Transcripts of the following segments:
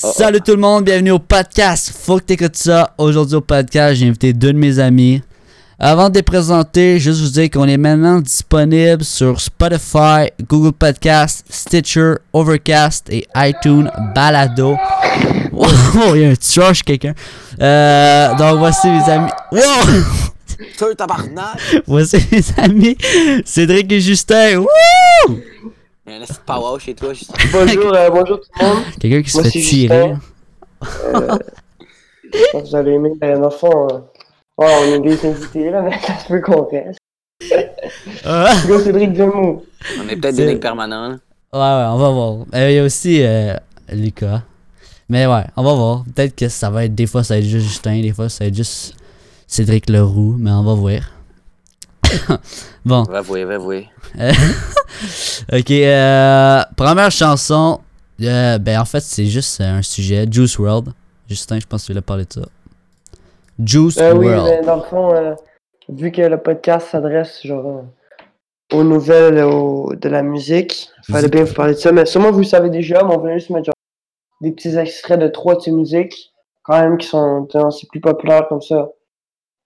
Salut tout le monde, bienvenue au podcast. Faut que t'écoutes ça. Aujourd'hui au podcast, j'ai invité deux de mes amis. Avant de les présenter, juste vous dire qu'on est maintenant disponible sur Spotify, Google Podcast, Stitcher, Overcast et iTunes Balado. Wow, il y a un trash quelqu'un. Euh, donc voici mes amis. Wow! Tabarnak! Voici mes amis Cédric et Justin. Wouh! Il y a un petit power chez toi, juste. Bonjour, euh, bonjour tout le monde. Quelqu'un qui se fait tirer. Euh, J'espère que vous allez aimer. Euh, dans le fond, euh, ouais, on est des invités là, mais ça se peut qu'on reste. Ah. Go Cédric. On est peut-être des mecs permanents. là. Ouais, ouais, on va voir. Euh, Il y a aussi euh, Lucas. Mais ouais, on va voir. Peut-être que ça va être. Des fois, ça va être juste Justin. Des fois, ça va être juste Cédric Leroux. Mais on va voir. bon, Va avouer, va avouer. ok. Euh, première chanson. euh, ben, en fait, c'est juste euh, un sujet. Juice World. Justin, je pense que tu voulais parler de ça. Juice Euh, oui, World. mais dans le fond, euh, vu que le podcast s'adresse genre aux nouvelles au- de la musique, il fallait bien vous parler de ça. Mais sûrement vous le savez déjà, mais on voulait juste mettre genre, des petits extraits de trois de ces musiques, quand même qui sont tendancieux plus populaires comme ça,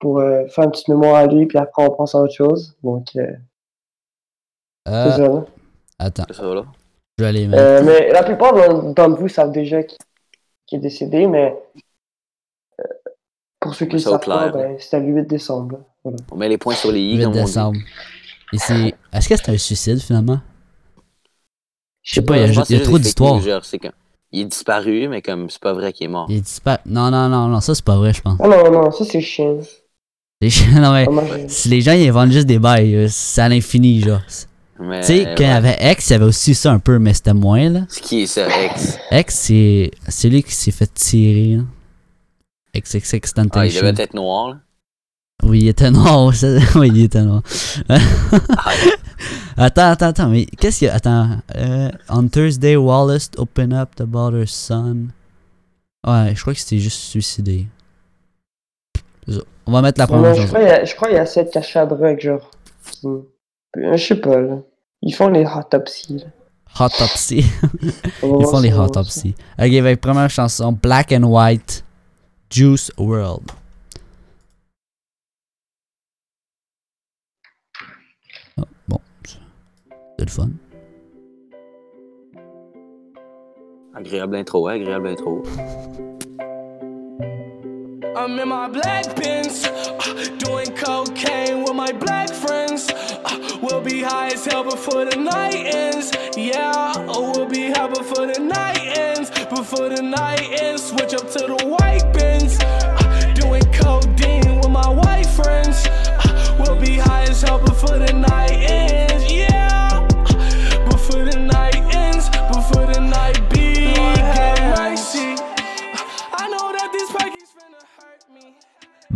pour euh, faire une petite mémoire à lui, puis après on pense à autre chose. Donc, euh, c'est Euh, ça. là. attends, C'est ça, là? je vais aller mettre. Euh, mais la plupart d'en- d'entre vous savent déjà qui, qui est décédé, mais euh, pour ceux qui le savent pas, ben, c'était le 8 décembre. Voilà. On met les points sur les i, 8 comme on dit. décembre. Et c'est. Est-ce que c'était un suicide finalement? Je sais pas, il y a, y a trop d'histoires. Il est disparu, mais comme c'est pas vrai qu'il est mort. Il est disparu. Non, non, non, non, ça c'est pas vrai, je pense. Ah non, non, ça c'est chiant. Les gens- non, mais les gens ils vendent juste des bails, euh, c'est à l'infini, genre. Tu sais, quand il y avait X, il y avait aussi ça un peu, mais c'était moins, là. C'est qui est ça, ex? X, c'est c'est lui qui s'est fait tirer, là. XXX Ah, il Tentation. devait être noir, là. Oui, il était noir. ça- oui, il était noir. Ah, Attends, attends, attends, mais qu'est-ce qu'il y a? Attends. euh, on Thursday, Wallace open up about her son. Ouais, je crois que c'était juste suicidé. On va mettre la première Non, je crois qu'il y a- je crois qu'il y a cette cachée à drogue, genre. Je sais pas, là. Ils font les autopsies. va Ils font les autopsies. Ok, avec première chanson, Black and White, Juice World. Ah, bon, c'est le fun. agréable intro, ouais, agréable intro. I'm in my black Benz, uh, doing cocaine with my black friends. Uh, we'll be high as hell before the night ends. Yeah, oh, we'll be high before the night ends. Before the night ends, switch up to the white bins. Uh, doing codeine with my white friends. We'll be high as hell before the night ends.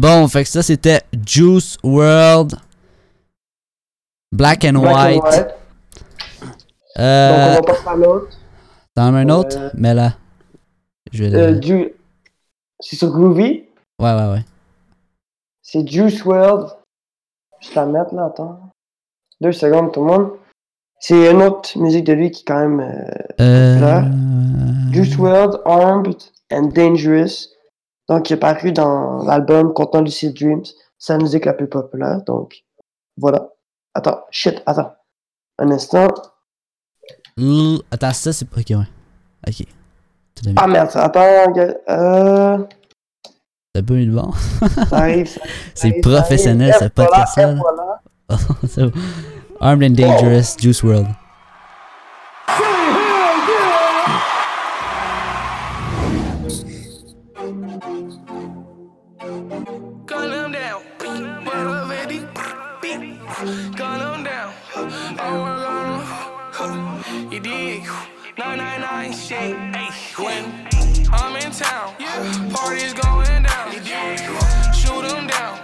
Bon, fait que ça c'était Juice World, Black and Black and White. white. Euh, Donc on va passer à l'autre. T'en as un autre? Euh, Mais là, je vais. Euh, Ju- C'est sur Groovy? Ouais, ouais, ouais. C'est Juice World. Je vais la mettre là, attends. Deux secondes, tout le monde. C'est une autre musique de lui qui est quand même. euh, Euh... Juice World, Armed and Dangerous. Donc, il est paru dans l'album contenant Lucid Dreams. C'est la musique la plus populaire. Donc, voilà. Attends, shit, attends. Un instant. Attends, ça c'est pas. Ok, ouais. Ok. Ah merde, attends. Euh, T'as pas le bon? ça arrive. ça C'est ça professionnel, ça voilà, ça. et là. voilà. Bon. Armed and Dangerous, Juice World. You dig? 999 shit. When I'm in town, parties going down. You dig? Shoot them down.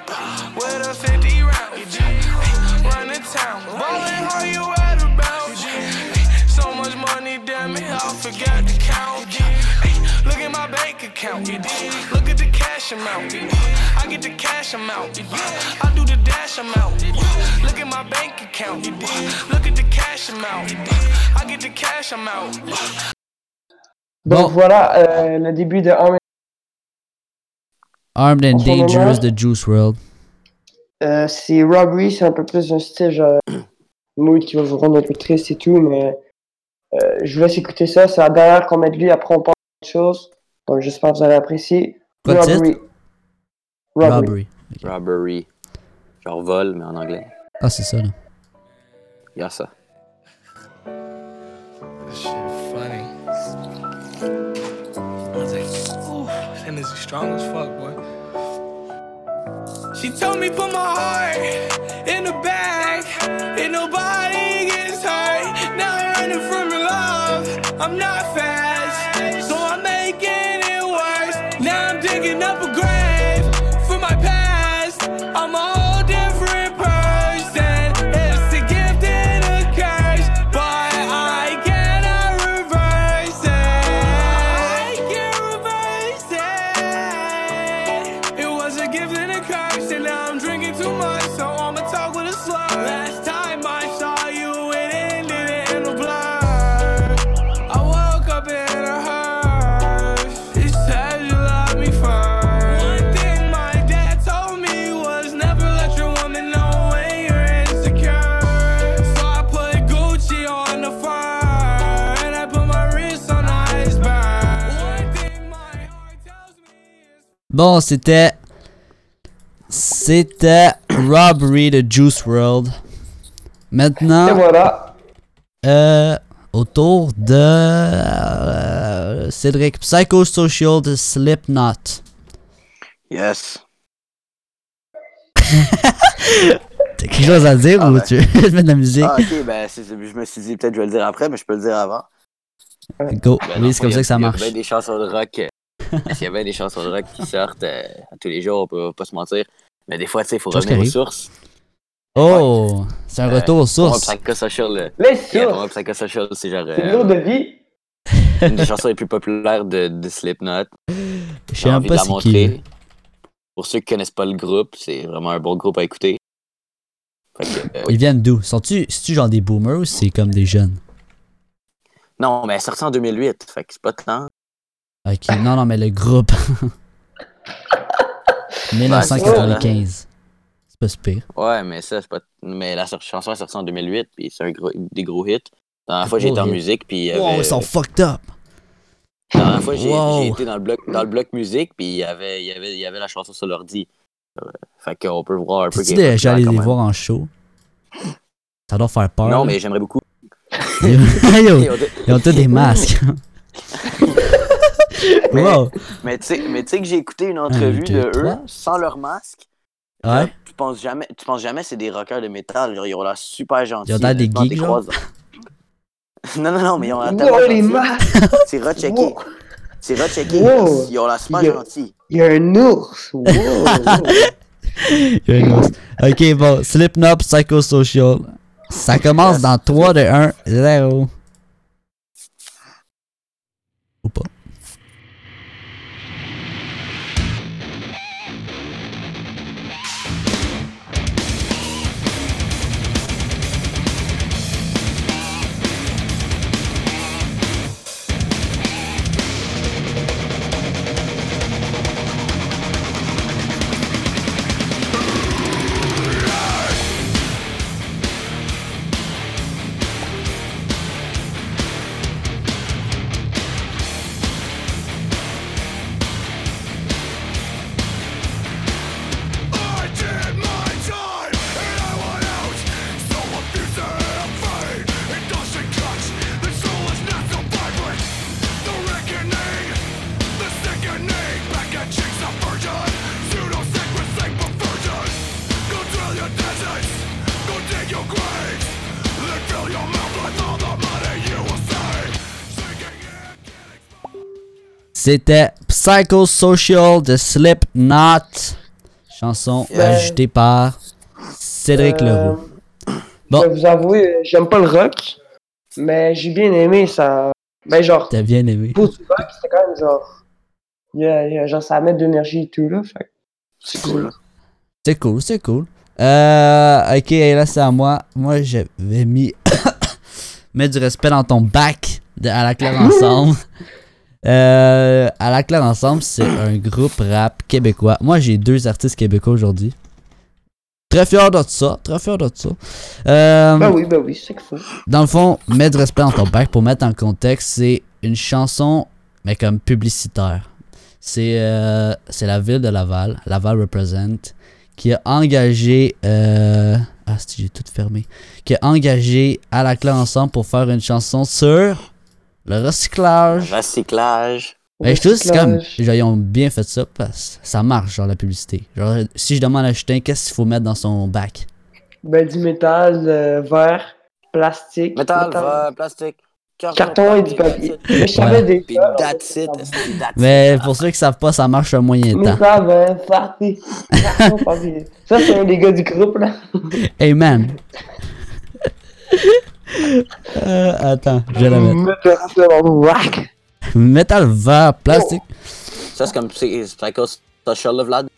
With a 50 round. You dig? Run the town. Ballin', how you at about? So much money, damn it, I forgot to count. Bank account. Look at the cash amount. I get the cash amount. I do the dash amount. Look at my bank account. Look at the cash amount. I get the cash amount. Donc Bon. voilà euh, le début de Arm Armed and Dangerous de Juice World. Euh, c'est Robbery, c'est un peu plus un style genre mood qui va vous rendre un peu triste et tout, mais euh, je vous laisse écouter ça. C'est la dernière qu'on met de lui, après on parle d'autre chose. Donc j'espère que vous allez apprécier. Quoi Robbery. Robbery. Robbery. Robbery. Genre vol, mais en anglais. Ah, c'est ça, là. Il y a ça. Strong as fuck, boy. She told me put my heart in the bag, and nobody gets hurt. Now I'm running from your love. I'm not fast, Bon, c'était. C'était Robbery de Juice World. Et Maintenant, voilà. euh, autour de. euh, Cédric, Psychosocial de Slipknot. Yes. T'as quelque chose à dire Ah ou ben. tu veux mettre de la musique? Ah, ok, ben, c'est- je me suis dit peut-être je vais le dire après, mais je peux le dire avant. Go. Ben, oui, c'est comme ça que ça Il y a marche. des chansons de rock. euh, S'il y a bien des chansons de rock qui sortent euh, à tous les jours, on peut pas se mentir. Mais des fois, tu sais, il faut Chose revenir aux sources. Oh, c'est un Euh, retour aux moi, sources. Psychosocial, euh, Les yeah, pour moi, sources. Psychosocial, c'est genre euh, l'eau de vie. une des chansons les plus populaires de, de Slipknot. Je sais même pas c'est qui. Pour ceux qui connaissent pas le groupe, c'est vraiment un bon groupe à écouter. Fait que, euh, oui. Ils viennent d'où? Sont-tu genre des boomers ou c'est comme des jeunes? Non, mais elle est sortie en 2008, fait que c'est pas tant. Ok, non, non, mais le groupe. 1995. C'est pas si pire. Ouais, mais ça, c'est pas. Mais la chanson est sortie en 2008, puis c'est un gros- des gros hits. La dernière fois, été en musique, puis Wow, avait- ils sont fucked up. La dernière fois, j'ai Wow. été dans le bloc, dans le bloc musique, puis il y avait, y avait, y avait la chanson sur l'ordi. Euh, Fait qu'on peut voir un peu. Est déjà allé les voir en show? Ça doit faire peur. Non, mais j'aimerais beaucoup. Ils ont tous des masques. Mais- wow. Mais tu sais mais tu sais que j'ai écouté une entrevue deux, de trois. eux sans leur masque. Ouais. Tu penses jamais, tu penses jamais c'est des rockers de métal. Genre, ils ont l'air super gentils. Ils ont l'air des geeks, non, non, non, mais ils ont l'air tellement Wow, les masques. C'est rechecké. Wow. C'est rechecké. Wow. Ils ont l'air super Yeah. gentils. Il y a un ours. Wow. Il y a une hausse. Ok, bon. Slipknot Psychosocial. Ça commence dans 3 de 1, 0. Ou pas. C'était Psychosocial de Slipknot. Chanson Yeah. ajoutée par Cédric Euh, Leroux. Bon. Je vais vous avouer, euh, j'aime pas le rock, mais j'ai bien aimé ça. Ben genre, T'as bien aimé. pour du rock, c'était quand même genre. il y a- il y a- genre, ça met de l'énergie et tout là. Fait. C'est cool. C'est cool, c'est cool. Euh, ok, là c'est à moi. Moi j'avais mis. Mets du respect dans ton bac de, à la claire ensemble. Euh, à la claire ensemble, c'est un groupe rap québécois. Moi, j'ai deux artistes québécois aujourd'hui. Très fier de ça, très fier de ça. Euh, Ben oui, ben oui, c'est qu'il faut. dans le fond, mets du respect dans ton bac pour mettre en contexte, c'est une chanson, mais comme publicitaire. C'est euh, c'est la ville de Laval, Laval Represent, qui a engagé. Euh, ah, si j'ai tout fermé. Qui a engagé à la clé ensemble pour faire une chanson sur le recyclage. Recyclage. Ben, je trouve que c'est comme. Genre, ils ont bien fait ça parce que ça marche, genre la publicité. Genre, si je demande à Justin, qu'est-ce qu'il faut mettre dans son bac? Ben, du métal, euh, verre, plastique. Métal, verre, plastique. Carton et du papier. Mais je savais des Puis fois, that's it. esti, that's Mais pour ceux qui savent pas, ça marche un moyen temps. Métal, verre, papier. Carton, papier. Ça, c'est un des gars du groupe, là. Hey man! Euh, attends, je vais la mettre. Métal vert, plastique. Ça, c'est comme. Cause social, là, Vlad.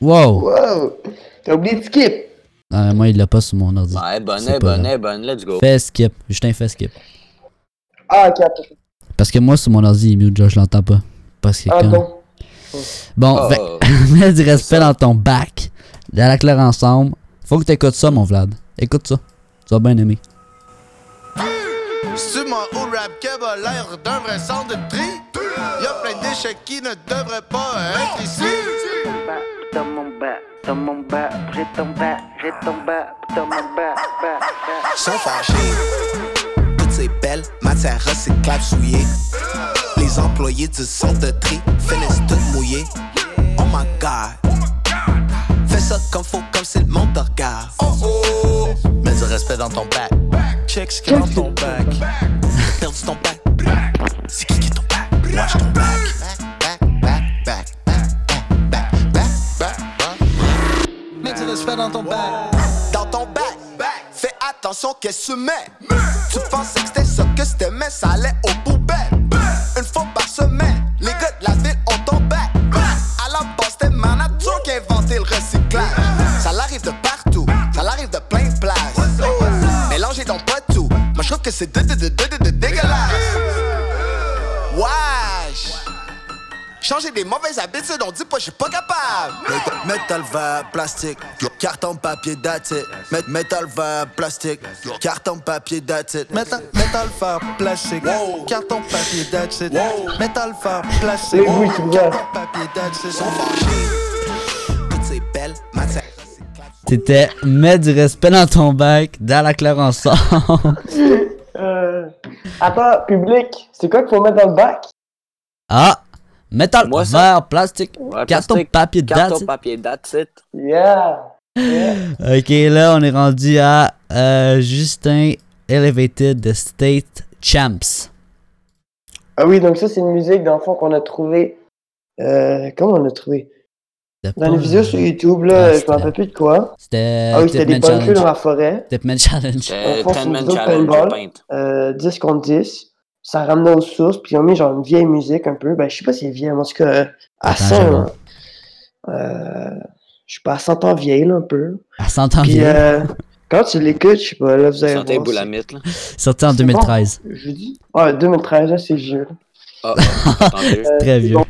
Wow! Wow! T'as oublié de skip. Ah, moi, il l'a pas sur mon ordi. Ouais, bonne, bonne, bonne, let's go. Fais skip. Justin, fais skip. Ah, ok. Parce que moi, sur mon ordi, il est mute, je l'entends pas. Parce que Ah quand- bon. Bon, Oh, fait- oh. mets du respect dans ton bac. À la claire ensemble. Faut que t'écoutes ça, mon Vlad. Écoute ça. Tu vas bien aimer. C'est moi au rap keb a l'air d'un vrai centre de tri. Y'a plein de déchets qui ne devraient pas être ici. dans mon bas, dans mon bas, j'ai ton bas, j'ai ton bas, dans mon bas, bas, bas. Sont fâchés. Toutes ces belles matières recyclables souillées. Les employés du centre de tri finissent toutes mouillées. Oh my god. Fais ça comme faut, comme si le monde te regarde. Oh oh. Mets du respect dans ton bac. Check ce qu'il y a dans ton bac. Perdu ton bac. C'est qui qui est ton bac? Watch ton bac. Back, back, back, back, back, back, back, back. Mets du respect dans ton bac. Dans ton bac. Fais attention qu'est-ce que tu mets. Tu pensais que c'était ça que c'était, mais ça allait aux poubelles. Changer des mauvaises habitudes, on dit pas, je suis pas capable. Métal vert, plastique, carton, papier, that's it. Met- Métal vert, plastique, carton, papier. Métal, métal vert, plastique, carton, papier, it. Métal vert, plastique, carton, papier, it. Sont fâchés. Toutes ces belles matières. C'était mets du respect dans ton bac. Dans la claire ensemble. Euh... Attends, public, c'est quoi qu'il faut mettre dans le bac? ah! Métal Moi, ça- vert, plastique. Ouais, Carton, plastique, papier, Carton, that's it. papier, that's it. Yeah! yeah. Ok, là, on est rendu à euh, Justin Elevated The State Champs. Ah oui, donc ça, c'est une musique, dans le fond, qu'on a trouvé. Euh, comment on a trouvé? Dans les vidéos sur YouTube, Ah, là, je c'était- me rappelle plus de quoi. C'était. Ah oui, c'était des queues dans la forêt. Tipman Challenge. Euh, Dans le fond, 10 c'est man une vidéo de challenge paintball. Euh, 10 contre 10. Ça ramenait aux sources, puis ils ont mis genre une vieille musique un peu. Ben, je sais pas si elle est vieille, mais en tout cas, euh, à Attends, 100, j'avoue. là. Euh, je sais pas, à 100 ans vieille, là, un peu. Elle s'entend Puis, bien. euh, quand tu l'écoutes, je sais pas, là, vous allez voir. boulamite, là. Sorti en c'est 2013. bon. Je dis. Ouais, 2013, là, c'est vieux. Ah, ah. Euh, Très c'est vieux. bon.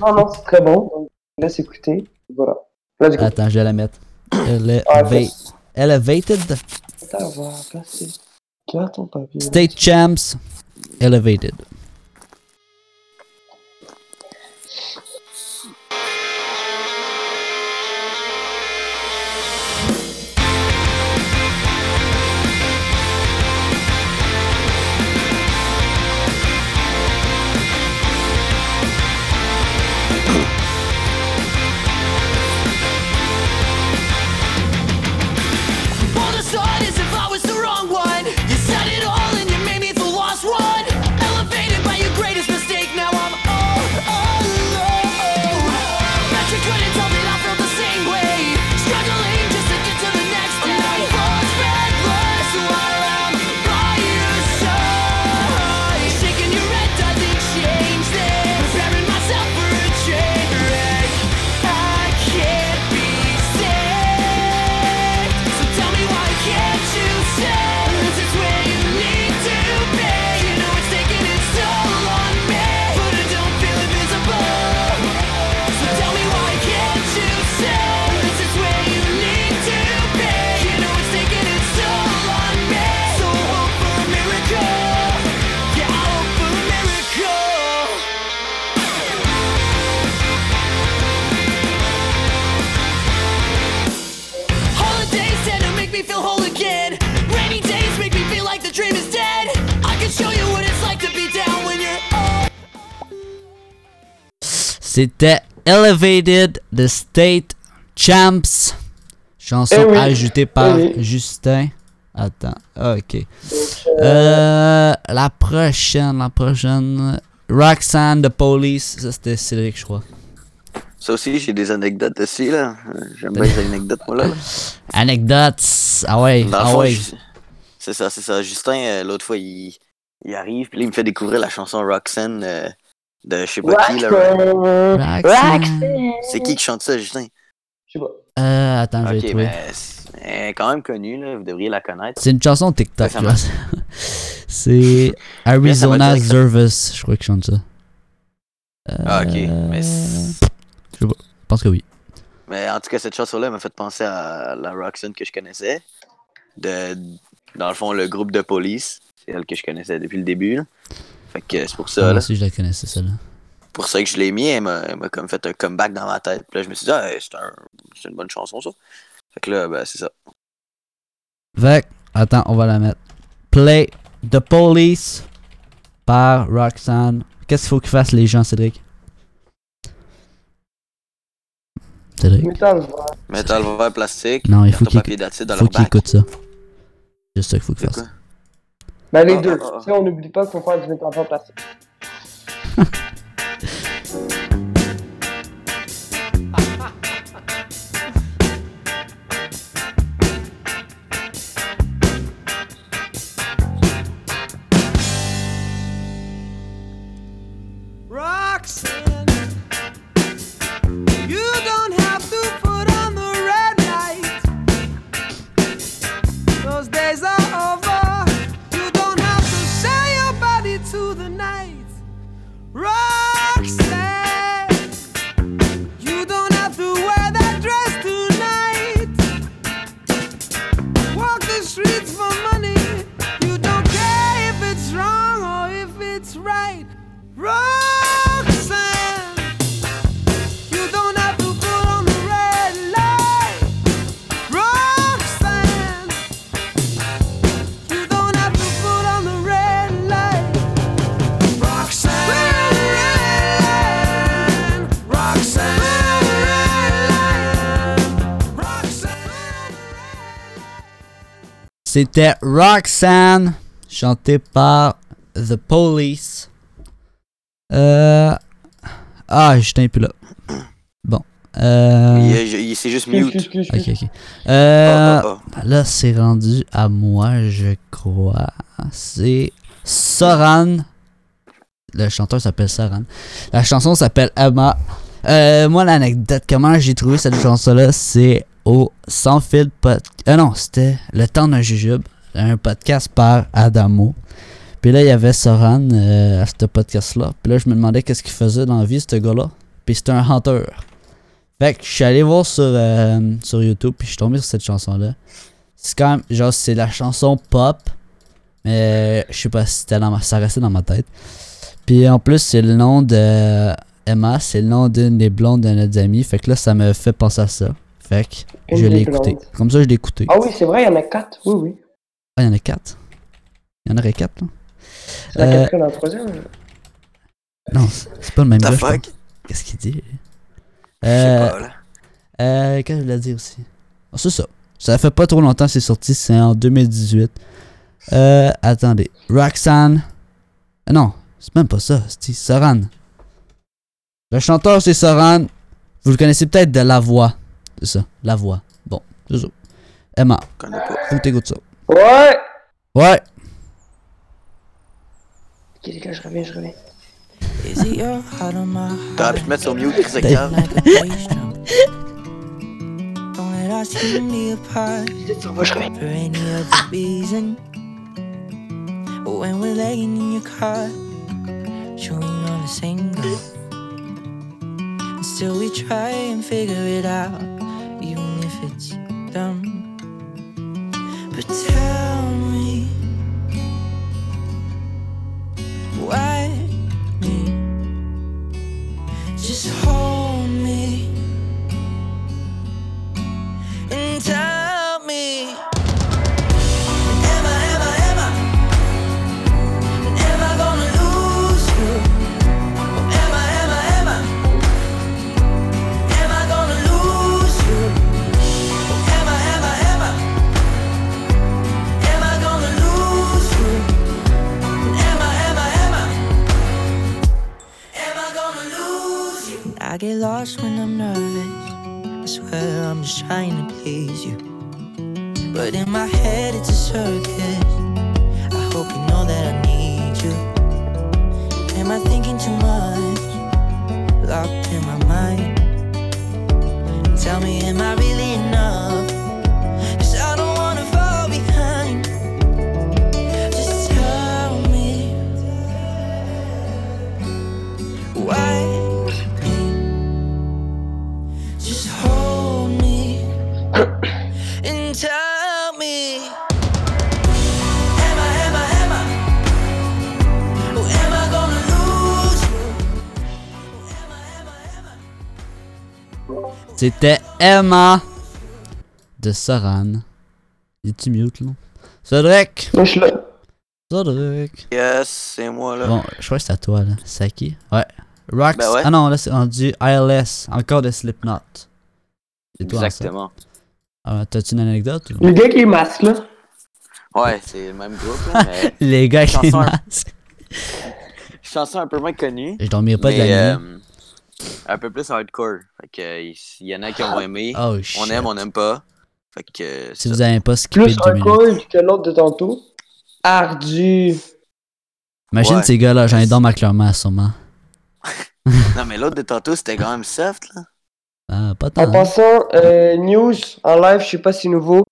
Non, non, c'est très bon. Donc, laisse écouter. Voilà. Let's go. Attends, je vais la mettre. Eleva- Ah. Elevated Attends, on va passer. Garde ton papier. State Champs Elevated. C'était Elevated The State Champs. Chanson Eh oui. ajoutée par Eh Justin. Attends, ah, ok. Euh, la prochaine, la prochaine. Roxanne, The Police. Ça, c'était Cédric, je crois. Ça aussi, j'ai des anecdotes dessus, là. J'aime bien les anecdotes, moi, là. là. Anecdotes. Ah ouais, Dans ah fond, ouais. je- C'est ça, c'est ça. Justin, euh, l'autre fois, il... il arrive, puis là, il me fait découvrir la chanson Roxanne euh, de je sais pas qui, là. C'est qui qui chante ça, Justin? Je sais pas. Euh, attends, je vais Ok, trouver. mais c'est- elle est quand même connue, là. Vous devriez la connaître. C'est une chanson TikTok, là. C'est Arizona Zervis, je crois qu'il chante ça. Ah, ok. Euh, Mais c'est- Je pense que oui. Mais en tout cas, cette chanson-là m'a fait penser à la Roxanne que je connaissais. De, dans le fond, le groupe de police. C'est elle que je connaissais depuis le début. là. Fait que c'est pour Ah, ça, moi là. aussi, je la connaissais, celle-là. pour ça que je l'ai mis. Elle m'a elle m'a comme fait un comeback dans ma tête. Puis là, je me suis dit, ah, c'est un- c'est une bonne chanson, ça. Fait que là, ben, c'est ça. Fait que, attends, on va la mettre. Play The Police par Roxanne. Qu'est-ce qu'il faut qu'ils fassent les gens, Cédric? Cédric? Metal, voilà. Métal vert plastique. Non, il faut qu'il bac. écoute ça. C'est ça qu'il faut qu'il C'est Ben, les Ah, deux. ah, ah. Tu sais, on n'oublie pas qu'il faut faire du métal C'était Roxanne, chanté par The Police. Euh. Ah, est plus là. Bon. Euh. Il, il- c'est juste mute. Ok, ok. Euh. Ah, ah, ah. Là, c'est rendu à moi, je crois. C'est Soran. Le chanteur s'appelle Soran. La chanson s'appelle Emma. Euh, moi, l'anecdote, comment j'ai trouvé cette chanson-là, c'est au Sans Fil pod... Ah non, c'était Le Temps d'un Jujube, un podcast par Adamo. Puis là, il y avait Soran euh, à ce podcast-là. Puis là, je me demandais qu'est-ce qu'il faisait dans la vie, ce gars-là. Puis c'était un hunter. Fait que je suis allé voir sur, euh, sur YouTube, puis je suis tombé sur cette chanson-là. C'est quand même, genre, c'est la chanson pop, mais je sais pas si c'était dans ma, ça restait dans ma tête. Puis en plus, c'est le nom de Emma, c'est le nom d'une des blondes de notre amie. Fait que là, ça me fait penser à ça. Fait que je l'ai écouté. Comme ça, je l'ai écouté. Ah oui, c'est vrai, il y en a quatre. Oui, oui. Ah, il y en a quatre. Il y en aurait quatre, là. C'est la Euh, quatrième, la troisième. Non, c'est pas le même. Qu'est-ce qu'il dit? Je Euh, sais pas, là. Euh, qu'est-ce que je voulais dire aussi? Ah, c'est ça. Ça fait pas trop longtemps que c'est sorti, c'est en 2018. Euh, attendez. Roxanne. Euh, non, c'est même pas ça, c'est Soran. Le chanteur, c'est Soran. Vous le connaissez peut-être de La Voix. C'est ça, La Voix. Bon, c'est ça. Emma, faut que t'écoutes ça. Ouais! Ouais. Ok, les gars, je reviens, je reviens. T'aurais pu te mettre sur mute, Chris reason. When we're laying in your car, chewing on the same gum. And still we try and figure it out, dumb. But tell me, why me? Just hold C'était Emma de Saran. Es-tu mute, là? Cédric! Je suis là. Cédric! Yes, c'est moi là. Bon, je crois que c'est à toi, là. C'est à qui? Ouais. Rox? Ben ouais. Ah non, là, c'est rendu ILS. Encore de Slipknot. C'est toi. Exactement. Ah, T'as-tu une anecdote? ou- Le gars qui est masque, là. Ouais, c'est le même groupe, là, mais Les gars les Chanson- masques. chanson un peu moins connue. Je dormirai pas de la nuit. euh, un peu plus hardcore. Fait que, euh, il y en a qui ont aimé. Oh on aime, on aime pas. Fait que. euh, Si ça. vous avez pas skippé Plus deux minutes. hardcore que l'autre de tantôt. Ardu. Imagine Ouais. ces gars-là, j'en ai dans ma clairement, sûrement. Non, mais l'autre de tantôt, c'était quand même soft, là. Ah, pas En tant. passant, euh, news en live, je sais pas si c'est nouveau.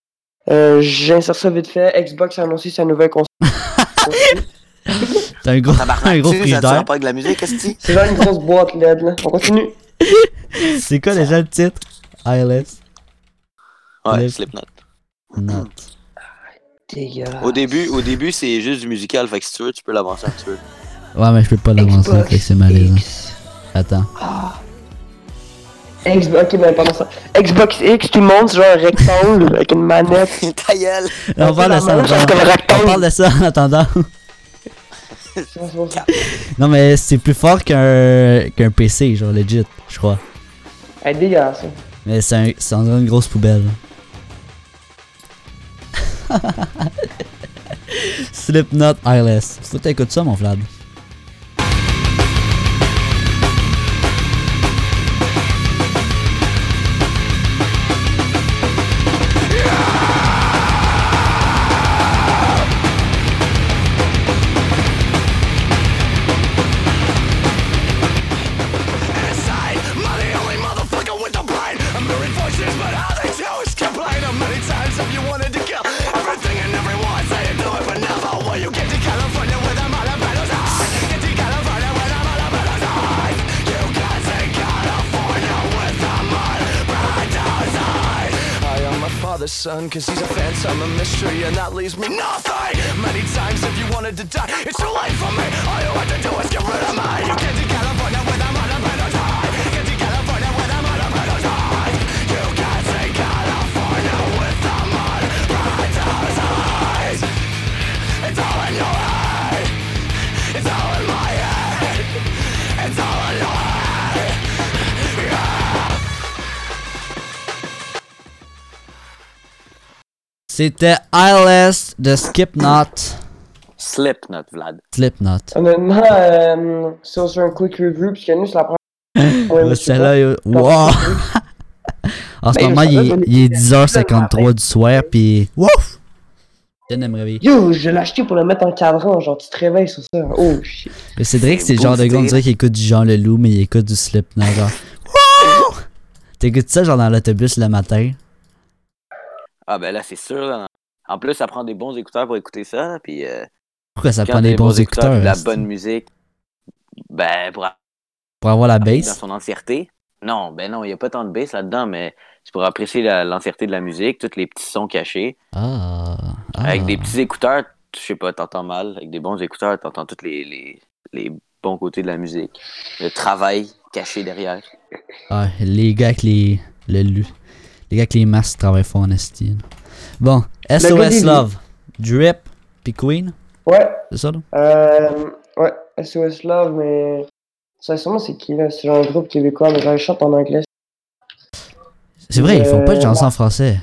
Euh, J'insère ça vite fait. Xbox a annoncé sa nouvelle console. T'as un gros, un gros frigidaire. pas avec de la musique, qu'est-ce que tu C'est genre une grosse boîte LED là. On continue. C'est quoi déjà le titre? ILS? Ouais, Lip. Slipknot. Not. Dégueulasse. Au début, au début c'est juste du musical, fait que si tu veux, tu peux l'avancer un petit peu. Ouais, mais je peux pas l'avancer, fait que c'est malaisant. Attends. Xbox, ok, mais pardon ça. Xbox X, tout le monde, genre un rectangle avec une manette. Ta gueule! On parle de ça. On parle de ça en attendant. Non, mais c'est plus fort qu'un qu'un PC, genre legit, je crois. Elle est dégueulasse. ça. Mais c'est un- c'est une grosse poubelle. Slipknot ILS. Faut que t'écoutes ça, mon Vlad. Wanted to kill everything and everyone? Say you do it, but never will you get to California with them all about eyes? Get to California with them all about eyes. You can't say California with them all about eyes. I am my father's son, cause he's a phantom, a mystery, and that leaves me nothing. Many times if you wanted to die, it's too late for me. All you have to do is get rid of me. You get to California C'était ILS de Skipknot. Slipknot, Vlad. Slipknot. Honnêtement, euh, c'est aussi un quick review, puisque nous, c'est la première. Ouais, Ouais, je sais Celle-là, wow! En ce moment, il est, savais, il est 10h53 du soir, pis. Wouf! Je viens de me réveiller. Yo, je l'ai acheté pour le mettre en cadran, genre tu te réveilles sur ça. Oh shit. Mais Cédric, C'est c'est le genre de gars, on dirait qu'il écoute du Jean Leloup, mais il écoute du Slipknot, genre. Wouh! T'écoutes ça, genre dans l'autobus le matin? Ah, ben là, c'est sûr, là. En plus, ça prend des bons écouteurs pour écouter ça, puis euh, Pourquoi ça prend des bons écouteurs? la esti? bonne musique, ben, pour Pour avoir la dans bass? son entièreté. Non, ben non, il n'y a pas tant de bass là-dedans, mais c'est pour apprécier l'entièreté de la musique, tous les petits sons cachés. Ah. ah. Avec des petits écouteurs, je sais pas, t'entends mal. Avec des bons écouteurs, t'entends tous les, les, les bons côtés de la musique. Le travail caché derrière. Ah, les gars avec les. Le, lu- les gars avec les masques travaillent fort en esti. Bon, SOS Love. Drip, puis Queen, Ouais, c'est ça là? euh, ouais, SOS Love, mais. Ça, sûrement, c'est qui là? C'est genre un groupe québécois, mais genre, ils chantent en anglais. C'est vrai, ils font pas de Euh, chansons en français.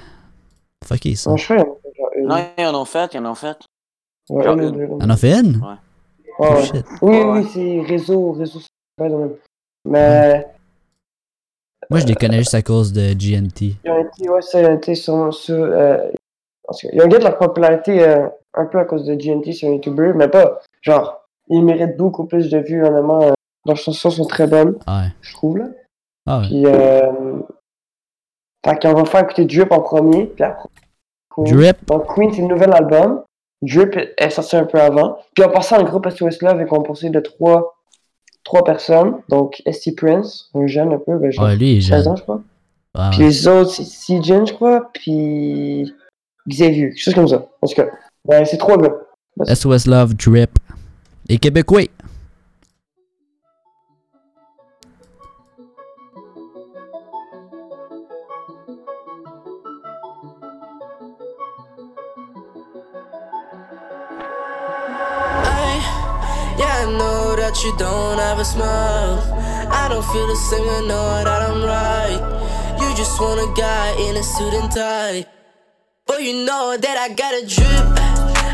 Fucké ça. Non, je une. Non, ils en ont fait, ils en ont fait. Ouais, genre une une. en fait une? Ouais, Oh ouais. shit. Oui, Ouais. oui, c'est réseau, réseau. Ouais, non, même. Mais Moi, je les connais juste à cause de GNT. ils ont été, ouais, ça, ils ont été sur, sur euh, en ils ont gagné leur popularité euh, un peu à cause de GNT sur YouTuber, mais pas, genre, ils méritent beaucoup plus de vues, honnêtement. euh, leurs chansons sont très bonnes, Ouais. je trouve, là. Ah ouais. Puis, euh, fait qu'on va faire écouter Drip en premier, puis après, Queen. Drip. Donc, Queen, c'est le nouvel album. Drip est sorti un peu avant. Puis, en passant, le groupe SOS Love est composé de trois, trois personnes. Donc, ST Prince, un jeune un peu, ben, genre Ouais, lui, il est 16 jeune. ans, je crois. Ah Puis ouais. les autres, c'est Sijen, je crois, puis Xavier, quelque chose comme ça. En tout cas, ben, c'est trois gars. SOS Love, Drip. Et Québécois. You don't have a smile. I don't feel the same, I know that I'm right. You just want a guy in a suit and tie. But you know that I got a drip.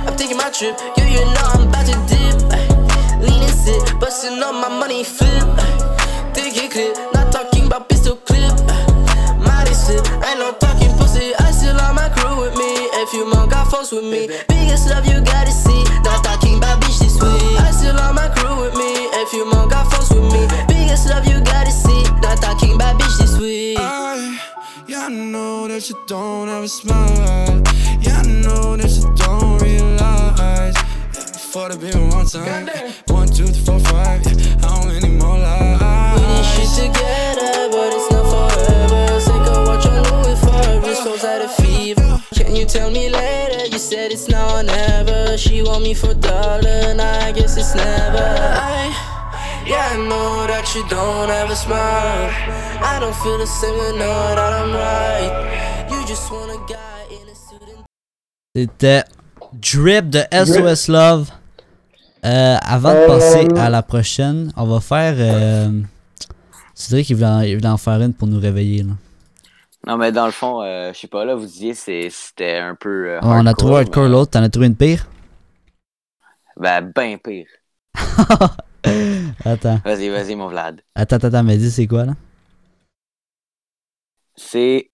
I'm taking my trip, you, you know I'm about to dip. Lean and sit, busting on my money flip. Take it clip, not talking about pistol clip. Mighty slip, ain't no talking pussy. I still have my crew with me. If you mom got folks with me, biggest love you gotta see. Not talking about bitch this week. I still have my crew with me. If you mom got folks with me, biggest love you gotta see. Not talking about bitch this week. I, yeah, I know that you don't have a smile. Yeah, I know that you don't realize. Yeah, before the beat one time. One, two, three, four, five. Yeah, how many more We need shit together, but it's not forever. Sick of what you're doing for wrist goes out of Can you tell me later? You said it's now or never. She want me for dollar, now I guess it's never. I, yeah, I know that you don't a smile. I don't feel the same, know that I'm right. You just want a guy in a suit and C'était Drip de SOS Love. Euh, avant de passer à la prochaine, on va faire. Euh, Cédric, il voulait, en, il voulait en faire une pour nous réveiller. Là. Non, mais dans le fond, euh, je sais pas, là, vous disiez c'était un peu. euh, on a trouvé hardcore mais- l'autre, t'en as trouvé une pire? Ben, ben pire. Attends, Vas-y, vas-y, mon Vlad. attends, attends, mais dis c'est quoi là? C'est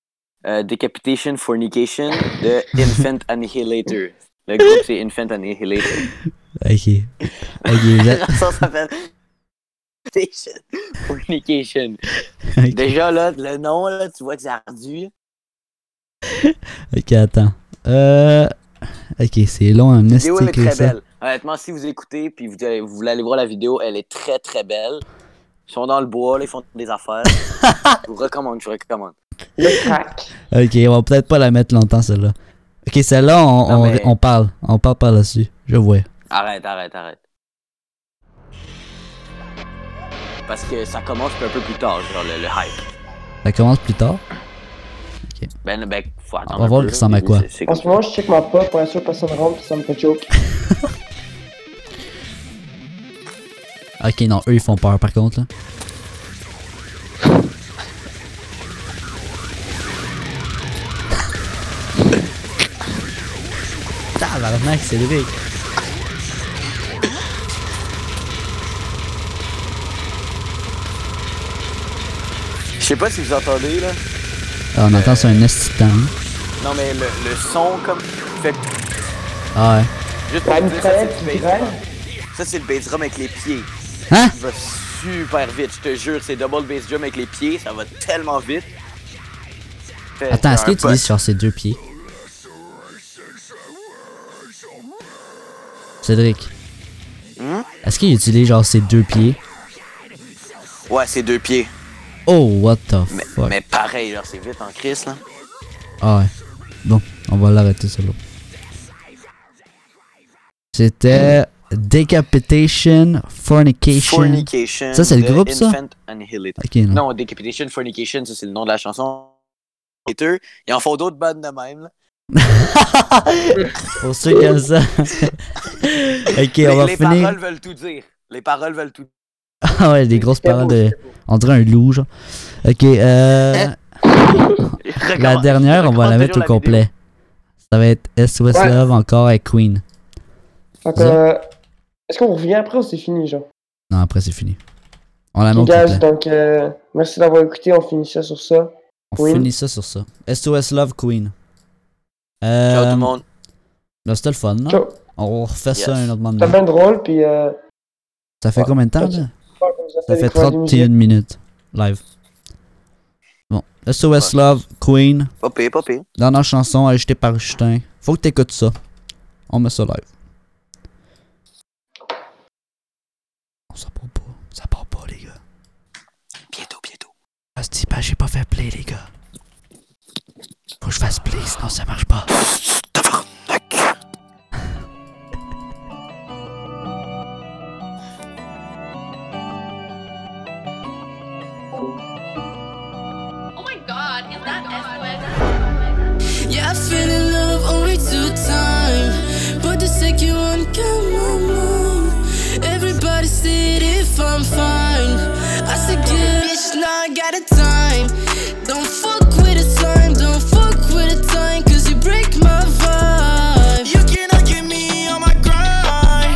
euh, Decapitation Fornication de Infant Annihilator. Le groupe, c'est Infant Annihilator. Ok. Ok, chanson s'appelle Decapitation Fornication. ok, Déjà, là, le nom, là, tu vois que c'est ardu. ok, attends. Euh. Ok, c'est long, un La vidéo, elle est très ça. belle. Honnêtement, si vous écoutez puis vous, allez- vous voulez aller voir la vidéo, elle est très très belle. Ils sont dans le bois, là, ils font des affaires. je vous recommande, je vous recommande. Le crack. Ok, on va peut-être pas la mettre longtemps celle-là. Ok, celle-là, on, Non, on, mais- on parle. On parle par là-dessus. Je vois. Arrête, arrête, arrête. Parce que ça commence un peu plus tard, genre le, le hype. Ça commence plus tard? Ben, ben, faut attendre. On va voir il ressemble à quoi. C'est- c'est En ce moment, je check ma pop pour être sûr que personne rentre, ça me fait choke. Ok, non, eux ils font peur par contre là. Tabarnak, Cédric. Je sais pas si vous entendez, là. Ah, on entend sur un temps. Non, mais le, le son, comme. Fait Ah ouais. juste pour vous dire, ça, c'est du bass drum. Ça, c'est le bass drum avec les pieds. Hein? Il va super vite, je te jure. C'est double bass drum avec les pieds, ça va tellement vite. Fait Attends, est-ce qu'il utilise sur ses deux pieds? Cédric. Hmm? Est-ce qu'il utilise genre ses deux pieds? Ouais, c'est deux pieds. Oh, what the Mais, fuck. mais pareil, genre, c'est vite en crise, là. Ah ouais. Bon, on va l'arrêter celle-là. C'était Decapitation Fornication. Fornication. Ça, c'est le groupe, ça? Infant Annihilator. Ok, non. Non, Decapitation Fornication, ça, c'est le nom de la chanson. Ils en font d'autres bandes de même, là. Pour ceux qui aiment ça. ok, les on va les finir. paroles veulent tout dire. Les paroles veulent tout dire. Ah ouais, des grosses paroles de. On dirait un loup, genre. Ok, euh. La dernière, on va la mettre au complet. Ça va être SOS Ouais. Love encore avec Queen. Fait euh, est-ce qu'on revient après ou c'est fini, genre? Non, après c'est fini. On la met au complet. donc euh, merci d'avoir écouté. On finit ça sur ça. On Queen. finit ça sur ça. SOS Love Queen. Ciao Euh, tout le monde. là, c'était le fun, non? Ciao. On refait ça un autre moment. C'était bien drôle, puis euh, Ça fait Ouais. combien de temps, là? Ça fait découvert des 31 musiques. minutes. Live. Bon. SOS Love Queen. Pas pire. Dernière chanson ajoutée par Justin. Faut que t'écoutes ça. On met ça live. On ça part pas. Ça part pas, les gars. Bientôt, bientôt. Asti, ben, j'ai pas fait play, les gars. Faut que je fasse play, sinon ça marche pas. I got a time. Don't fuck with a slime, don't fuck with a time, cause you break my vibe. You cannot get me on my grind.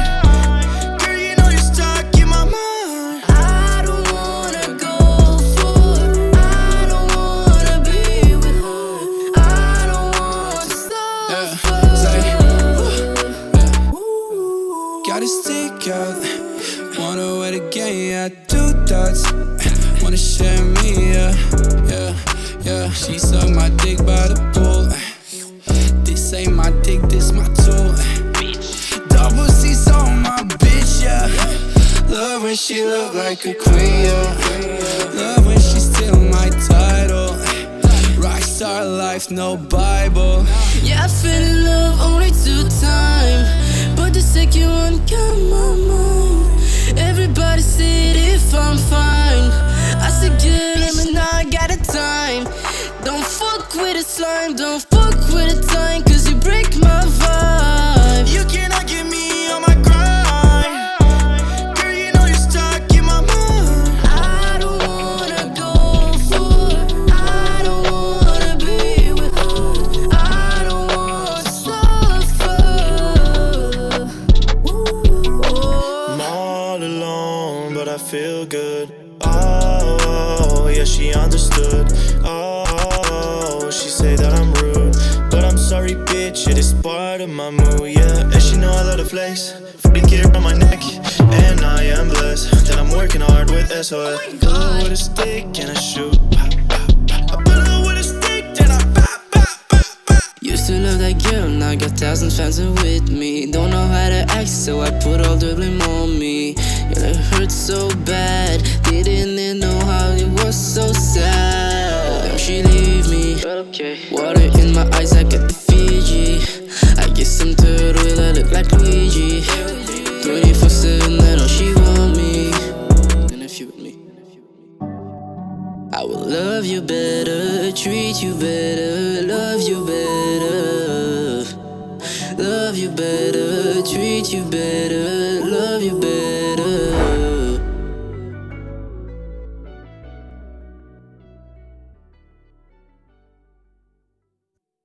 Girl, you know you're stuck in my mind. I don't wanna go for I don't wanna be with her. I don't wanna suffer. Got a stick out. Wanna wear the game, yeah, two dots. Wanna share me, yeah, yeah, yeah. She suck my dick by the pool. This ain't my dick, this my tool. Double C's on my bitch, yeah. Love when she look like a queen, yeah. Love when she steal my title. Rockstar life, no Bible. Yeah, I fell in love only two times, but the second one got my mind. Everybody said if I'm fine, good, now I got a time. Don't fuck with a slime, don't fuck with a time, she understood. Oh, she say that I'm rude, but I'm sorry, bitch. It is part of my mood, yeah. And she know I love the flex. Freaking gear on my neck, and I am blessed that I'm working hard with SOS. Pull her with a stick and I shoot. I pull with a pop. Used to love that girl, now got thousand fans with me. Don't know how to act, so I put all the blame on me. It hurt so bad, didn't even know how it was so sad. She leave me, but okay. Water in my eyes, I get the Fiji. I get third wheel, I look like Luigi. 24 7, I know she want me. And if you with me. I will love you better, treat you better, love you better. Love you better, treat you better, love you better,